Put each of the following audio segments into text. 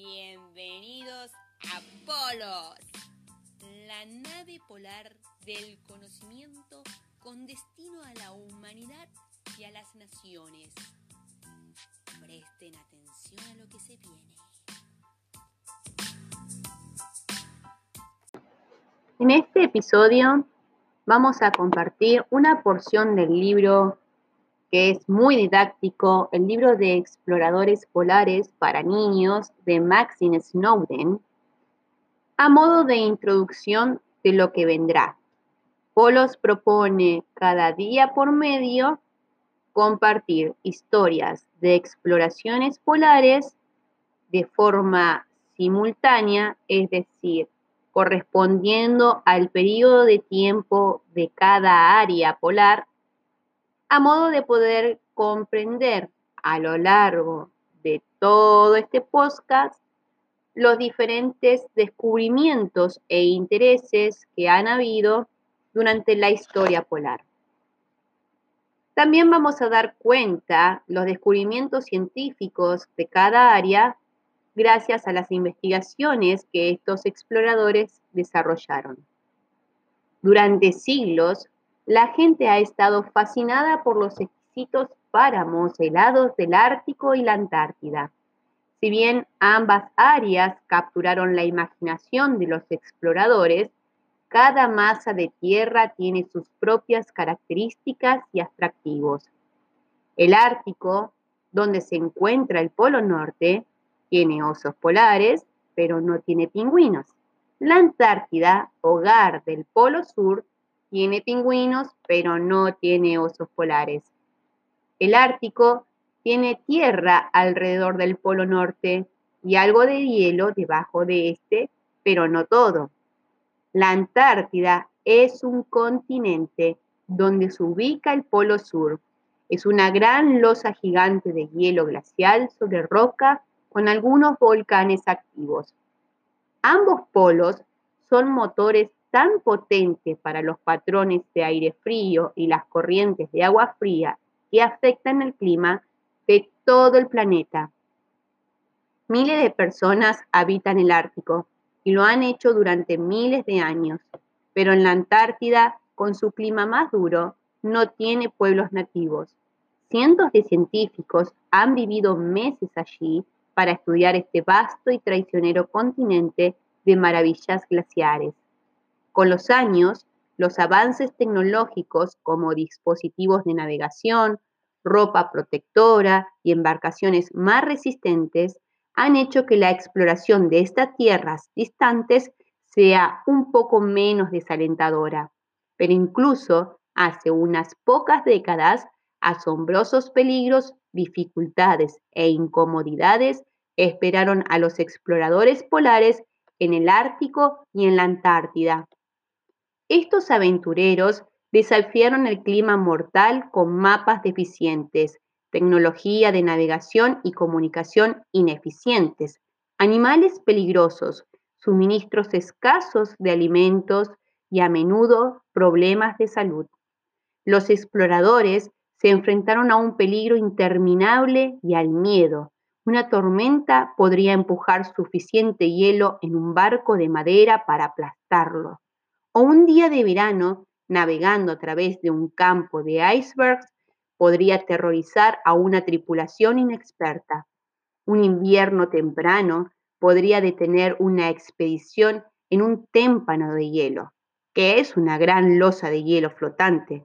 Bienvenidos a Polos, la nave polar del conocimiento con destino a la humanidad y a las naciones. Presten atención a lo que se viene. En este episodio vamos a compartir una porción del libro que es muy didáctico, el libro de exploradores polares para niños de Maxine Snowden, a modo de introducción de lo que vendrá. Polos propone cada día por medio compartir historias de exploraciones polares de forma simultánea, es decir, correspondiendo al periodo de tiempo de cada área polar a modo de poder comprender a lo largo de todo este podcast los diferentes descubrimientos e intereses que han habido durante la historia polar. También vamos a dar cuenta los descubrimientos científicos de cada área gracias a las investigaciones que estos exploradores desarrollaron. Durante siglos, la gente ha estado fascinada por los exquisitos páramos helados del Ártico y la Antártida. Si bien ambas áreas capturaron la imaginación de los exploradores, cada masa de tierra tiene sus propias características y atractivos. El Ártico, donde se encuentra el Polo Norte, tiene osos polares, pero no tiene pingüinos. La Antártida, hogar del Polo Sur, tiene pingüinos, pero no tiene osos polares. El Ártico tiene tierra alrededor del Polo Norte y algo de hielo debajo de este, pero no todo. La Antártida es un continente donde se ubica el Polo Sur. Es una gran losa gigante de hielo glacial sobre roca con algunos volcanes activos. Ambos polos son motores tan potente para los patrones de aire frío y las corrientes de agua fría que afectan el clima de todo el planeta. Miles de personas habitan el Ártico y lo han hecho durante miles de años, pero en la Antártida, con su clima más duro, no tiene pueblos nativos. Cientos de científicos han vivido meses allí para estudiar este vasto y traicionero continente de maravillas glaciares. Con los años, los avances tecnológicos como dispositivos de navegación, ropa protectora y embarcaciones más resistentes han hecho que la exploración de estas tierras distantes sea un poco menos desalentadora. Pero incluso hace unas pocas décadas, asombrosos peligros, dificultades e incomodidades esperaron a los exploradores polares en el Ártico y en la Antártida. Estos aventureros desafiaron el clima mortal con mapas deficientes, tecnología de navegación y comunicación ineficientes, animales peligrosos, suministros escasos de alimentos y a menudo problemas de salud. Los exploradores se enfrentaron a un peligro interminable y al miedo. Una tormenta podría empujar suficiente hielo en un barco de madera para aplastarlo o un día de verano navegando a través de un campo de icebergs podría aterrorizar a una tripulación inexperta. Un invierno temprano podría detener una expedición en un témpano de hielo, que es una gran losa de hielo flotante,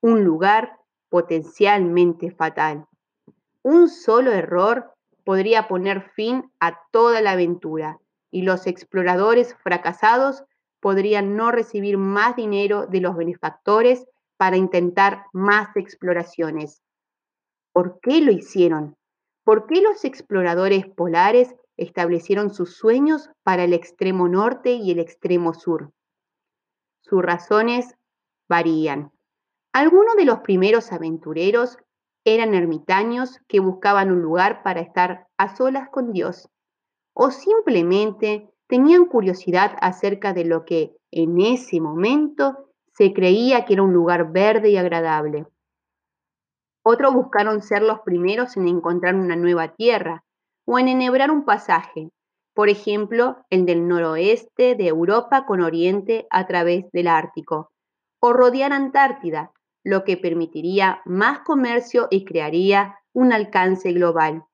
un lugar potencialmente fatal. Un solo error podría poner fin a toda la aventura y los exploradores fracasados podrían no recibir más dinero de los benefactores para intentar más exploraciones. ¿Por qué lo hicieron? ¿Por qué los exploradores polares establecieron sus sueños para el extremo norte y el extremo sur? Sus razones varían. Algunos de los primeros aventureros eran ermitaños que buscaban un lugar para estar a solas con Dios, o simplemente tenían curiosidad acerca de lo que en ese momento se creía que era un lugar verde y agradable. Otros buscaron ser los primeros en encontrar una nueva tierra o en enhebrar un pasaje, por ejemplo, el del noroeste de Europa con Oriente a través del Ártico, o rodear Antártida, lo que permitiría más comercio y crearía un alcance global.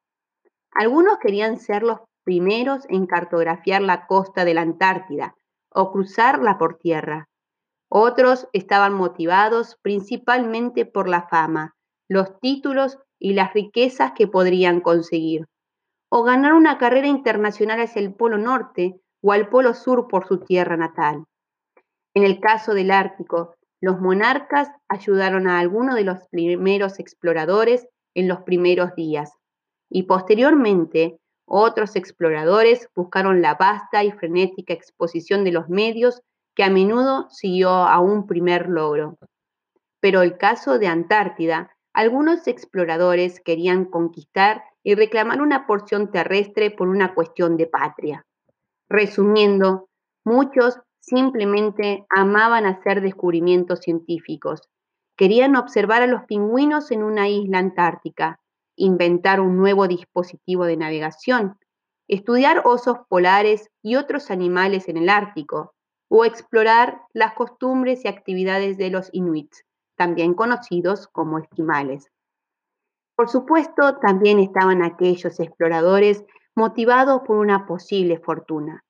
Algunos querían ser los primeros en cartografiar la costa de la Antártida o cruzarla por tierra. Otros estaban motivados principalmente por la fama, los títulos y las riquezas que podrían conseguir, o ganar una carrera internacional hacia el Polo Norte o al Polo Sur por su tierra natal. En el caso del Ártico, los monarcas ayudaron a algunos de los primeros exploradores en los primeros días y posteriormente otros exploradores buscaron la vasta y frenética exposición de los medios que a menudo siguió a un primer logro. Pero el caso de Antártida, algunos exploradores querían conquistar y reclamar una porción terrestre por una cuestión de patria. Resumiendo, muchos simplemente amaban hacer descubrimientos científicos. Querían observar a los pingüinos en una isla antártica, inventar un nuevo dispositivo de navegación, estudiar osos polares y otros animales en el Ártico, o explorar las costumbres y actividades de los inuits, también conocidos como esquimales. Por supuesto, también estaban aquellos exploradores motivados por una posible fortuna.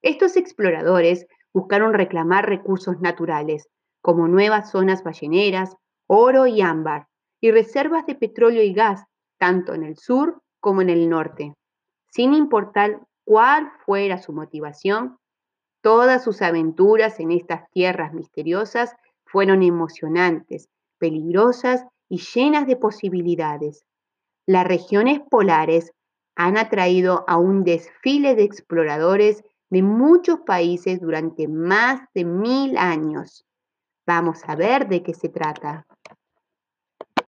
Estos exploradores buscaron reclamar recursos naturales, como nuevas zonas balleneras, oro y ámbar, y reservas de petróleo y gas tanto en el sur como en el norte. Sin importar cuál fuera su motivación, todas sus aventuras en estas tierras misteriosas fueron emocionantes, peligrosas y llenas de posibilidades. Las regiones polares han atraído a un desfile de exploradores de muchos países durante más de mil años. Vamos a ver de qué se trata.